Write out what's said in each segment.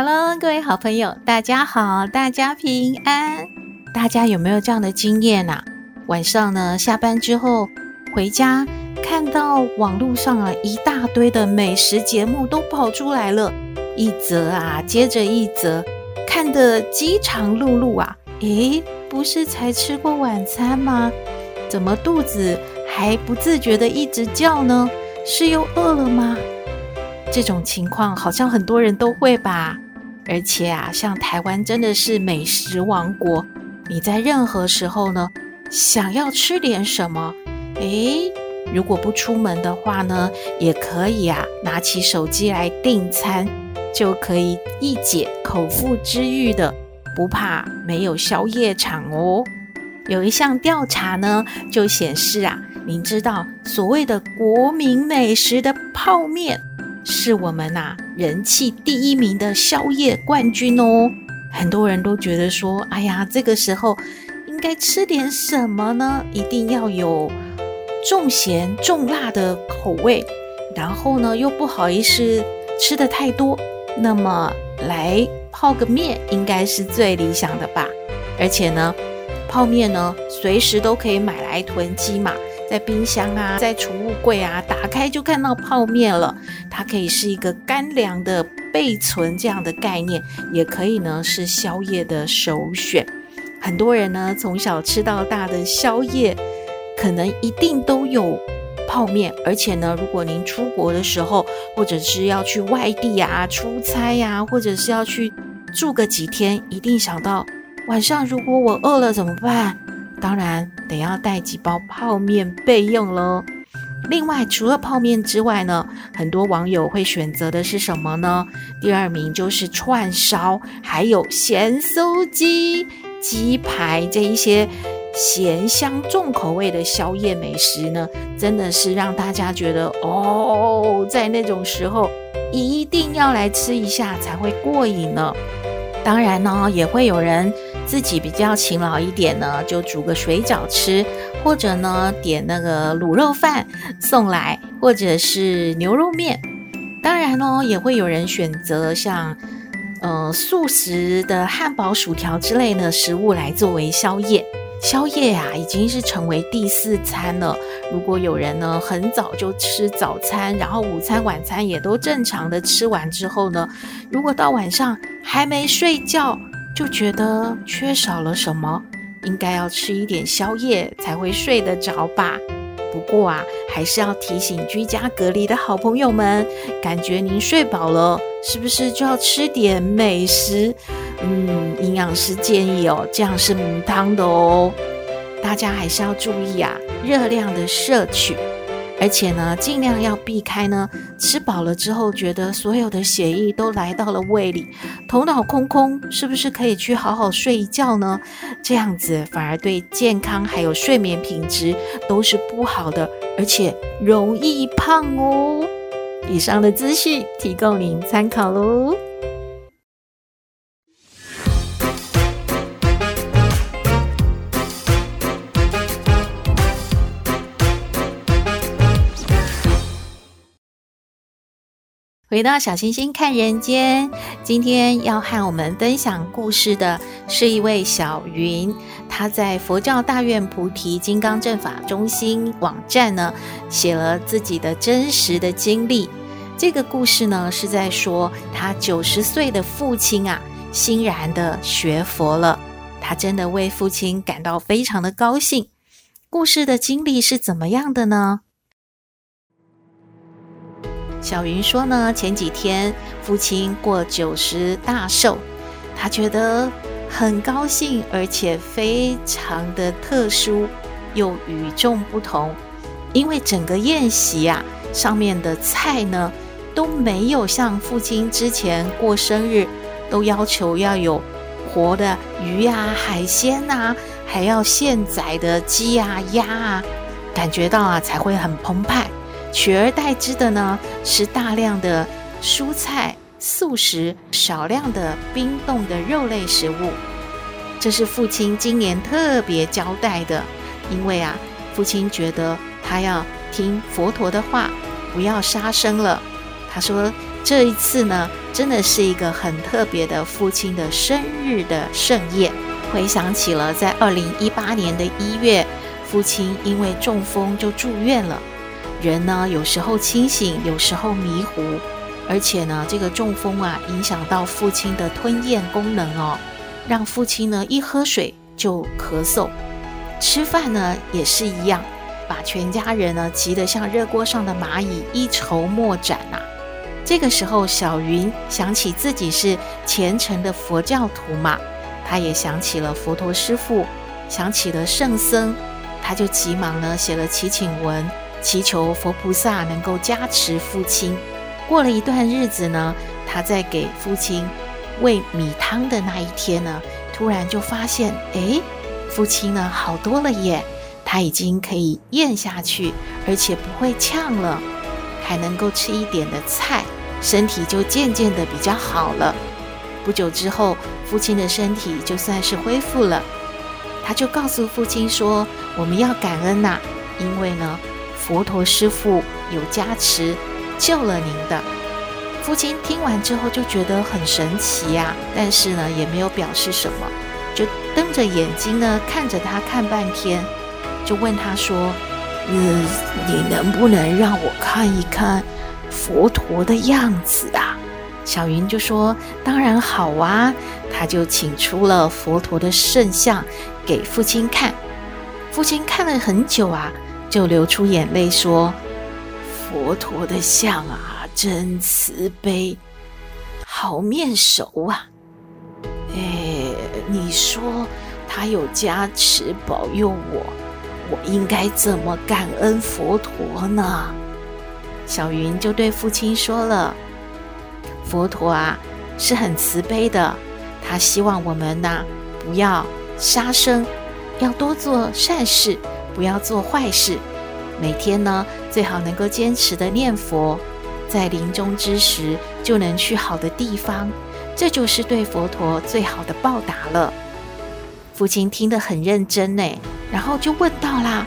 Hello，各位好朋友，大家好，大家平安。大家有没有这样的经验呐、晚上呢，下班之后回家，看到网络上啊一大堆的美食节目都跑出来了，一则啊接着一则，看得饥肠辘辘啊！诶，不是才吃过晚餐吗？怎么肚子还不自觉地一直叫呢？是又饿了吗？这种情况好像很多人都会吧。而且啊，像台湾真的是美食王国，你在任何时候呢，想要吃点什么？诶，如果不出门的话呢，也可以啊，拿起手机来订餐，就可以一解口腹之欲的，不怕没有宵夜场哦。有一项调查呢，就显示啊，您知道所谓的国民美食的泡面，是我们呐、人气第一名的宵夜冠军哦。很多人都觉得说，哎呀，这个时候。应该吃点什么呢？一定要有重咸重辣的口味，然后呢又不好意思吃得太多，那么来泡个面应该是最理想的吧。而且呢，泡面呢随时都可以买来囤积嘛，在冰箱啊，在储物柜啊，打开就看到泡面了。它可以是一个干粮的备存这样的概念，也可以呢是宵夜的首选。很多人呢，从小吃到大的宵夜，可能一定都有泡面。而且呢，如果您出国的时候，或者是要去外地啊出差呀，或者是要去住个几天，一定想到晚上如果我饿了怎么办？当然得要带几包泡面备用喽。另外，除了泡面之外呢，很多网友会选择的是什么呢？第二名就是串烧，还有咸酥鸡。鸡排这一些咸香重口味的宵夜美食呢，真的是让大家觉得哦，在那种时候一定要来吃一下才会过瘾呢。当然呢，也会有人自己比较勤劳一点呢，就煮个水饺吃，或者呢点那个卤肉饭送来，或者是牛肉面。当然呢，也会有人选择像。呃，素食的汉堡、薯条之类的食物来作为宵夜。宵夜啊，已经是成为第四餐了。如果有人呢，很早就吃早餐，然后午餐、晚餐也都正常的吃完之后呢，如果到晚上还没睡觉，就觉得缺少了什么，应该要吃一点宵夜才会睡得着吧。不过啊，还是要提醒居家隔离的好朋友们，感觉您睡饱了，是不是就要吃点美食？嗯，营养师建议哦，这样是母汤的哦，大家还是要注意啊，热量的摄取。而且呢，尽量要避开呢，吃饱了之后觉得所有的血液都来到了胃里，头脑空空，是不是可以去好好睡一觉呢？这样子反而对健康还有睡眠品质都是不好的，而且容易胖哦。以上的资讯提供您参考喽。回到小星星看人间，今天要和我们分享故事的是一位小云，她在佛教大愿菩提金刚正法中心网站呢，写了自己的真实的经历。这个故事呢，是在说他九十岁的父亲啊，欣然的学佛了，他真的为父亲感到非常的高兴。故事的经历是怎么样的呢？小云说呢，前几天父亲过九十大寿，他觉得很高兴，而且非常的特殊又与众不同，因为整个宴席啊，上面的菜呢都没有像父亲之前过生日都要求要有活的鱼啊、海鲜啊，还要现宰的鸡啊、鸭啊，感觉到啊才会很澎湃。取而代之的呢是大量的蔬菜、素食，少量的冰冻的肉类食物。这是父亲今年特别交代的，因为啊，父亲觉得他要听佛陀的话，不要杀生了。他说这一次呢，真的是一个很特别的父亲的生日的盛宴。回想起了在二零一八年的一月，父亲因为中风就住院了。人呢，有时候清醒，有时候迷糊，而且呢，这个中风啊，影响到父亲的吞咽功能哦。让父亲呢一喝水就咳嗽，吃饭呢也是一样，把全家人呢急得像热锅上的蚂蚁，一筹莫展呐、啊。这个时候，小云想起自己是虔诚的佛教徒嘛，他也想起了佛陀师父，想起了圣僧，他就急忙呢写了祈请文，祈求佛菩萨能够加持父亲。过了一段日子呢，他在给父亲。喂米汤的那一天呢，突然就发现，哎，父亲呢好多了耶，他已经可以咽下去，而且不会呛了，还能够吃一点的菜，身体就渐渐的比较好了。不久之后，父亲的身体就算是恢复了，他就告诉父亲说：“我们要感恩呐，因为呢，佛陀师父有加持，救了您的。”父亲听完之后就觉得很神奇呀，但是呢也没有表示什么，就瞪着眼睛呢看着他看半天，就问他说：“嗯，你能不能让我看一看佛陀的样子啊？”小云就说：“当然好啊。”他就请出了佛陀的圣像给父亲看，父亲看了很久啊，就流出眼泪说：“佛陀的像啊。”真慈悲，好面熟啊！哎，你说他有加持保佑我，我应该怎么感恩佛陀呢？小云就对父亲说了：“佛陀啊，是很慈悲的，他希望我们呐不要杀生，要多做善事，不要做坏事。每天呢，最好能够坚持的念佛。”在临终之时就能去好的地方，这就是对佛陀最好的报答了。父亲听得很认真呢，然后就问道啦：“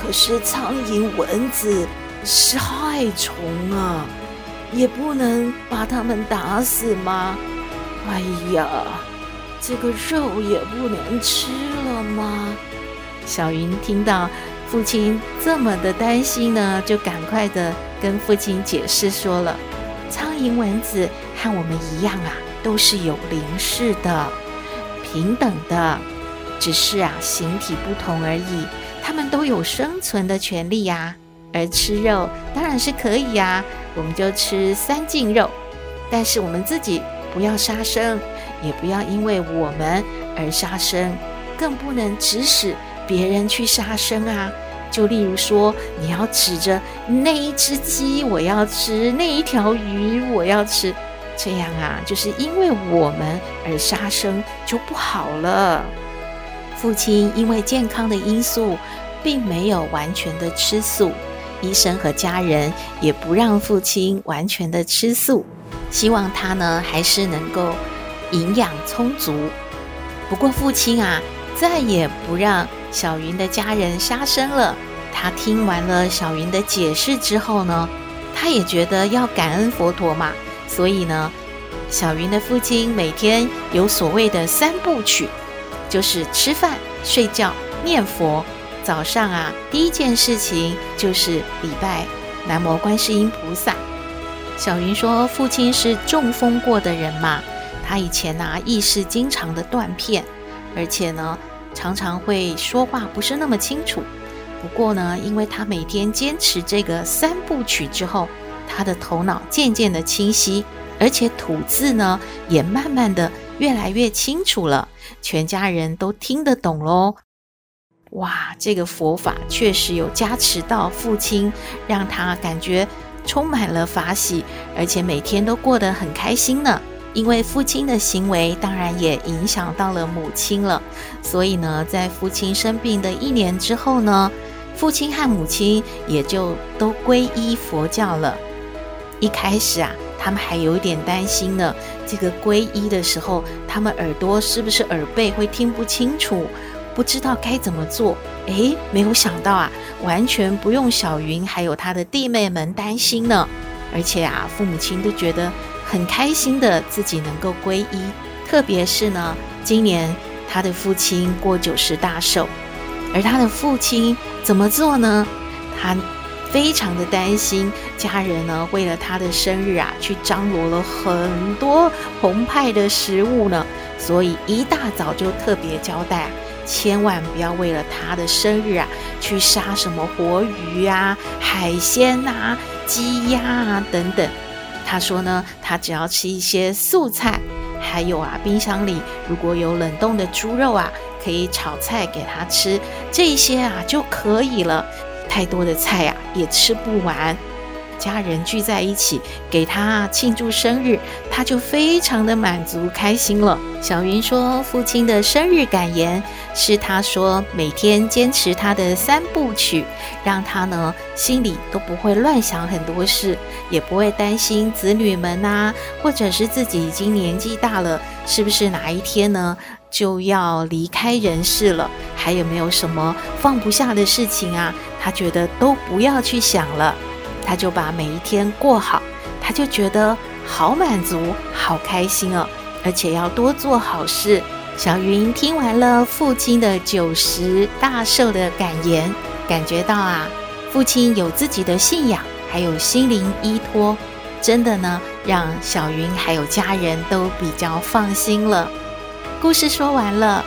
可是苍蝇蚊子是害虫啊，也不能把它们打死吗？哎呀，这个肉也不能吃了吗？”小云听到父亲这么的担心呢，就赶快的。跟父亲解释说了，苍蝇蚊子和我们一样啊，都是有灵视的，平等的，只是啊形体不同而已。它们都有生存的权利呀，而吃肉当然是可以呀，我们就吃三净肉，但是我们自己不要杀生，也不要因为我们而杀生，更不能指使别人去杀生啊。就例如说，你要指着那一只鸡，我要吃；那一条鱼，我要吃。这样啊，就是因为我们而杀生就不好了。父亲因为健康的因素，并没有完全的吃素，医生和家人也不让父亲完全的吃素，希望他呢还是能够营养充足。不过父亲啊，再也不让。小云的家人杀生了。他听完了小云的解释之后呢，他也觉得要感恩佛陀嘛，所以呢，小云的父亲每天有所谓的三部曲，就是吃饭、睡觉、念佛。早上啊，第一件事情就是礼拜南无观世音菩萨。小云说，父亲是中风过的人嘛，他以前啊意识经常的断片，而且呢。常常会说话不是那么清楚，不过呢，因为他每天坚持这个三部曲之后，他的头脑渐渐的清晰，而且吐字呢也慢慢的越来越清楚了，全家人都听得懂喽。哇，这个佛法确实有加持到父亲，让他感觉充满了法喜，而且每天都过得很开心呢。因为父亲的行为，当然也影响到了母亲了。所以呢，在父亲生病的一年之后呢，父亲和母亲也就都皈依佛教了。一开始啊，他们还有一点担心呢。这个皈依的时候，他们耳朵是不是耳背会听不清楚？不知道该怎么做，诶，没有想到啊，完全不用小云还有她的弟妹们担心呢。而且啊，父母亲都觉得很开心的自己能够皈依。特别是呢，今年他的父亲过九十大寿，而他的父亲怎么做呢？他非常的担心家人呢，为了他的生日啊，去张罗了很多澎湃的食物呢，所以一大早就特别交代。千万不要为了他的生日啊，去杀什么活鱼啊、海鲜啊、鸡鸭啊等等。他说呢，他只要吃一些素菜，还有啊，冰箱里如果有冷冻的猪肉啊，可以炒菜给他吃，这些啊就可以了。太多的菜呀，也吃不完。家人聚在一起给他庆祝生日，他就非常的满足开心了。小云说，父亲的生日感言是他说每天坚持他的三部曲，让他呢心里都不会乱想很多事，也不会担心子女们呐，或者是自己已经年纪大了，是不是哪一天呢就要离开人世了？还有没有什么放不下的事情啊？他觉得都不要去想了。他就把每一天过好，他就觉得好满足、好开心哦，而且要多做好事。小云听完了父亲的九十大寿的感言，感觉到啊，父亲有自己的信仰，还有心灵依托，真的呢，让小云还有家人都比较放心了。故事说完了，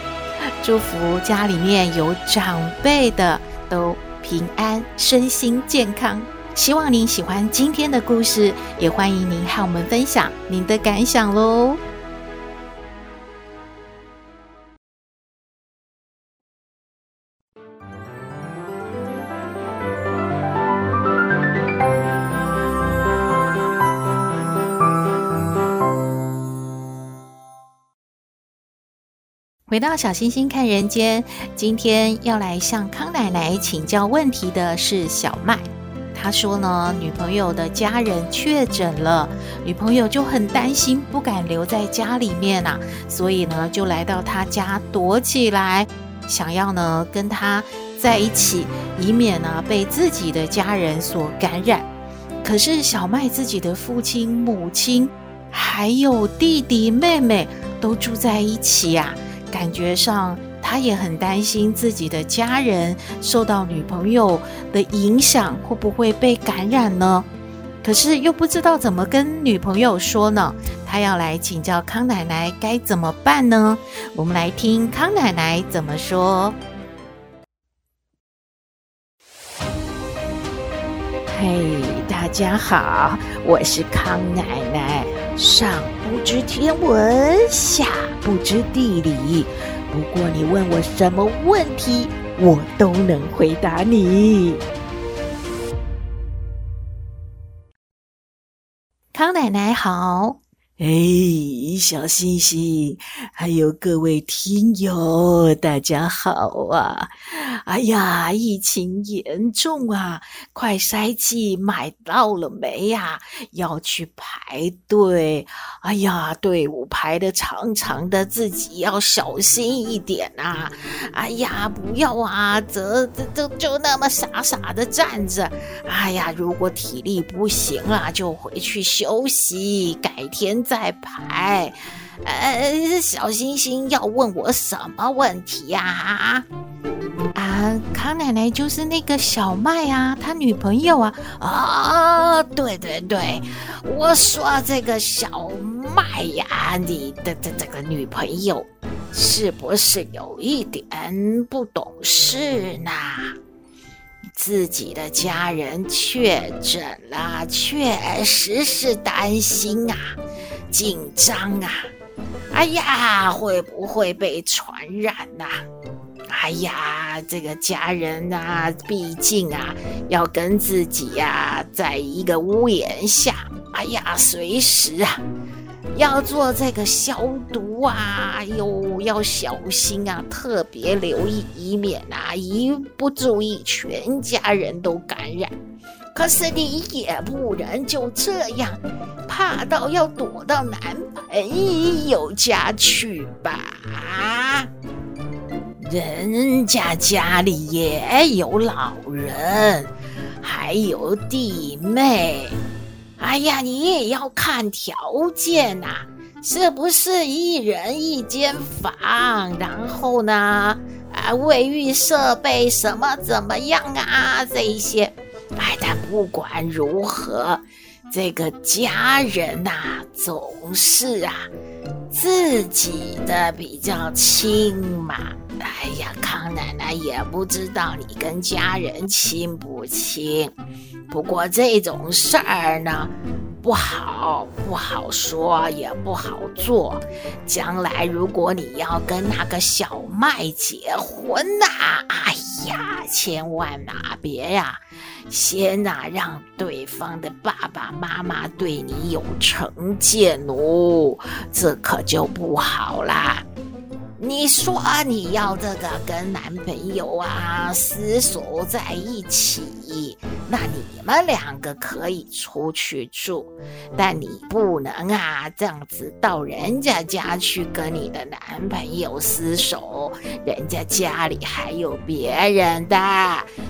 祝福家里面有长辈的都平安、身心健康。希望您喜欢今天的故事，也欢迎您和我们分享您的感想喽。回到小星星看人间，今天要来向康奶奶请教问题的是小麦。他说呢，女朋友的家人确诊了，女朋友就很担心，不敢留在家里面啊，所以呢，就来到他家躲起来，想要呢跟他在一起，以免呢被自己的家人所感染。可是小麦自己的父亲、母亲，还有弟弟妹妹都住在一起呀，感觉上。他也很担心自己的家人受到女朋友的影响，会不会被感染呢？可是又不知道怎么跟女朋友说呢？他要来请教康奶奶该怎么办呢？我们来听康奶奶怎么说。嘿，大家好，我是康奶奶。上不知天文，下不知地理。不过你问我什么问题，我都能回答你。康奶奶好。哎，小星星，还有各位听友，大家好啊！哎呀，疫情严重啊，快筛剂买到了没呀？要去排队。哎呀，队伍排的长长的，自己要小心一点啊！哎呀，不要啊，这这这就那么傻傻的站着。哎呀，如果体力不行了，就回去休息，改天。在排，呃，小星星要问我什么问题呀？啊，啊，康奶奶就是那个小麦啊，他女朋友啊。啊，对对对，我说这个小麦呀，你的这这个女朋友是不是有一点不懂事呢？自己的家人确诊了，确实是担心啊。紧张啊！哎呀，会不会被传染呐？哎呀，这个家人啊，毕竟啊，要跟自己呀、啊，在一个屋檐下，哎呀，随时啊，要做这个消毒啊，哟，要小心啊，特别留意，以免啊，一不注意，全家人都感染。可是你也不能就这样，怕到要躲到男朋友家去吧？人家家里也有老人，还有弟妹。哎呀，你也要看条件呐、是不是一人一间房？然后呢，啊，卫浴设备什么怎么样啊？这一些，哎，但不管如何，这个家人呐、总是啊，自己的比较亲嘛。哎呀，康奶奶也不知道你跟家人亲不亲，不过这种事儿呢，不好不好说，也不好做。将来如果你要跟那个小麦结婚呐、啊，哎呀，千万呐、别呀、先呐、让对方的爸爸妈妈对你有成见哦，这可就不好啦。你说你要这个跟男朋友啊厮守在一起，那你们两个可以出去住，但你不能啊这样子到人家家去跟你的男朋友厮守，人家家里还有别人的。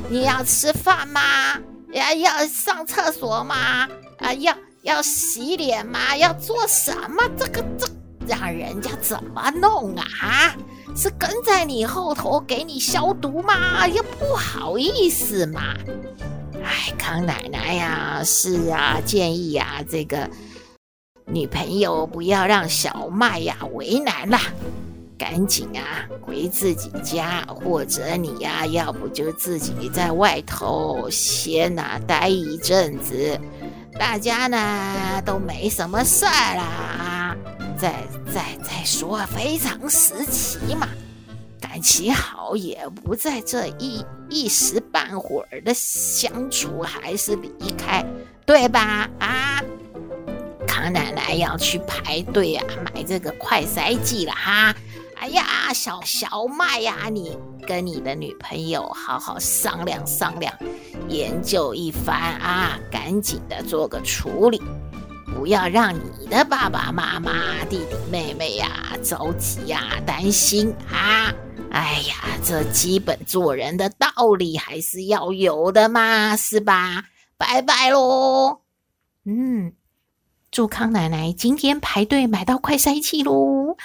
你要吃饭吗？要要上厕所吗？啊，要要洗脸吗？要做什么？这个这。让人家怎么弄啊？是跟在你后头给你消毒吗？也不好意思嘛。哎，康奶奶呀，是啊，建议呀，这个女朋友不要让小麦呀为难啦，赶紧啊回自己家，或者你呀，要不就自己在外头先呐待一阵子，大家呢都没什么事儿啦。再再再说，非常时期嘛，感情好也不在这一一时半会儿的相处，还是离开，对吧？啊，康奶奶要去排队啊，买这个快筛剂了哈。哎呀，小小麦呀，你跟你的女朋友好好商量商量，研究一番啊，赶紧的做个处理。不要让你的爸爸妈妈、弟弟妹妹呀着急呀、担心啊！哎呀，这基本做人的道理还是要有的嘛，是吧？拜拜喽！嗯，祝康奶奶今天排队买到快塞气喽！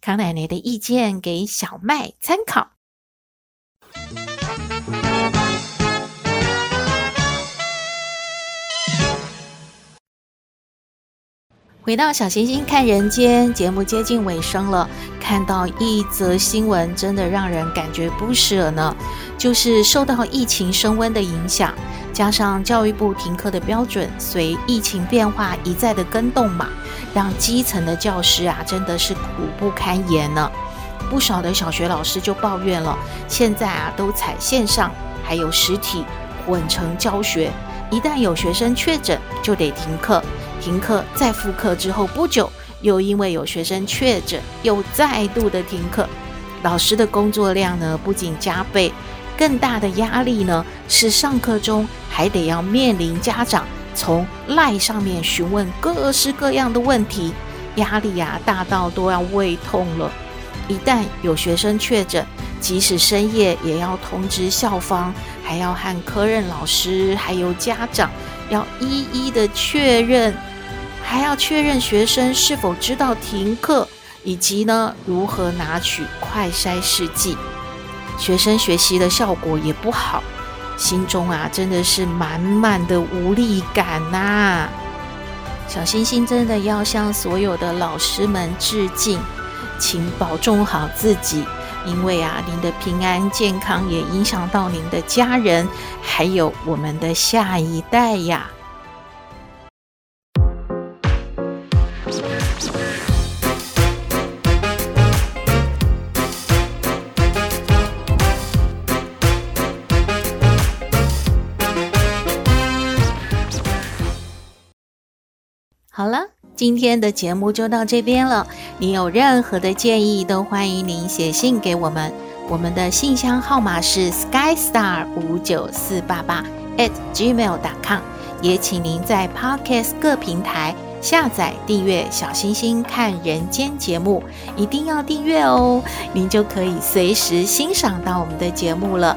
康奶奶的意见给小麦参考。回到小星星看人间节目接近尾声了，看到一则新闻，真的让人感觉不舍呢。就是受到疫情升温的影响，加上教育部停课的标准随疫情变化一再的更动嘛，让基层的教师啊真的是苦不堪言呢。不少的小学老师就抱怨了，现在啊都采线上还有实体混成教学，一旦有学生确诊，就得停课。停课再复课之后不久，又因为有学生确诊，又再度的停课。老师的工作量呢，不仅加倍，更大的压力呢，是上课中还得要面临家长从赖上面询问各式各样的问题，压力呀、啊、大到都要胃痛了。一旦有学生确诊，即使深夜也要通知校方，还要和科任老师还有家长要一一的确认。还要确认学生是否知道停课，以及呢如何拿取快筛试剂，学生学习的效果也不好，心中啊真的是满满的无力感呐、小星星真的要向所有的老师们致敬，请保重好自己因为啊您的平安健康也影响到您的家人还有我们的下一代呀。好了今天的节目就到这边了。你有任何的建议，都欢迎您写信给我们。我们的信箱号码是 skystar 五九四八八 at gmail.com。也请您在 Podcast 各平台下载订阅小星星看人间节目，一定要订阅哦，您就可以随时欣赏到我们的节目了。